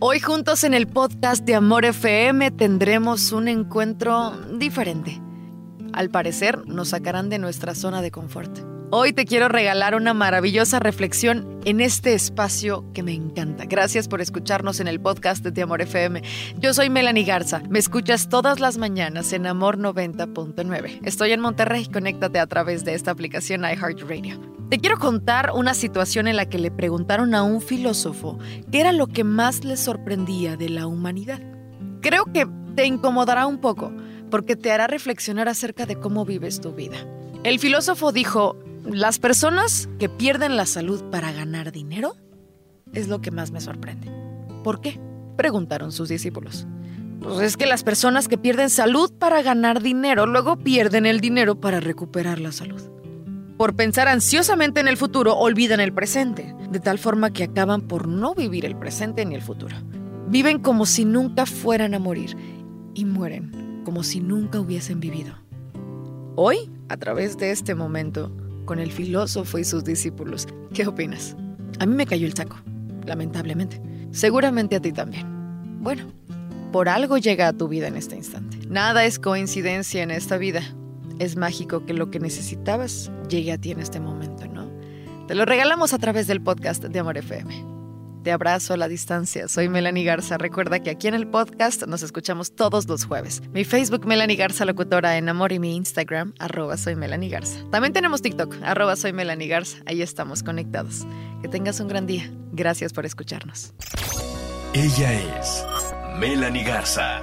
Hoy juntos en el podcast de Amor FM tendremos un encuentro diferente. Al parecer nos sacarán de nuestra zona de confort. Hoy te quiero regalar una maravillosa reflexión en este espacio que me encanta. Gracias por escucharnos en el podcast de Amor FM. Yo soy Melanie Garza. Me escuchas todas las mañanas en Amor 90.9. Estoy en Monterrey. Conéctate a través de esta aplicación iHeartRadio. Te quiero contar una situación en la que le preguntaron a un filósofo qué era lo que más le sorprendía de la humanidad. Creo que te incomodará un poco porque te hará reflexionar acerca de cómo vives tu vida. El filósofo dijo, las personas que pierden la salud para ganar dinero es lo que más me sorprende. ¿Por qué? Preguntaron sus discípulos. Pues es que las personas que pierden salud para ganar dinero luego pierden el dinero para recuperar la salud. Por pensar ansiosamente en el futuro olvidan el presente, de tal forma que acaban por no vivir el presente ni el futuro. Viven como si nunca fueran a morir y mueren como si nunca hubiesen vivido. Hoy, a través de este momento, con el filósofo y sus discípulos. ¿Qué opinas? A mí me cayó el saco, lamentablemente. Seguramente a ti también. Bueno, por algo llega a tu vida en este instante. Nada es coincidencia en esta vida. Es mágico que lo que necesitabas llegue a ti en este momento, ¿no? Te lo regalamos a través del podcast de Amor FM. Te abrazo a la distancia. Soy Melanie Garza. Recuerda que aquí en el podcast nos escuchamos todos los jueves. Mi Facebook, Melanie Garza Locutora en Amor y mi Instagram, arroba soy Garza. También tenemos TikTok, arroba soy Garza. Ahí estamos conectados. Que tengas un gran día. Gracias por escucharnos. Ella es Melanie Garza.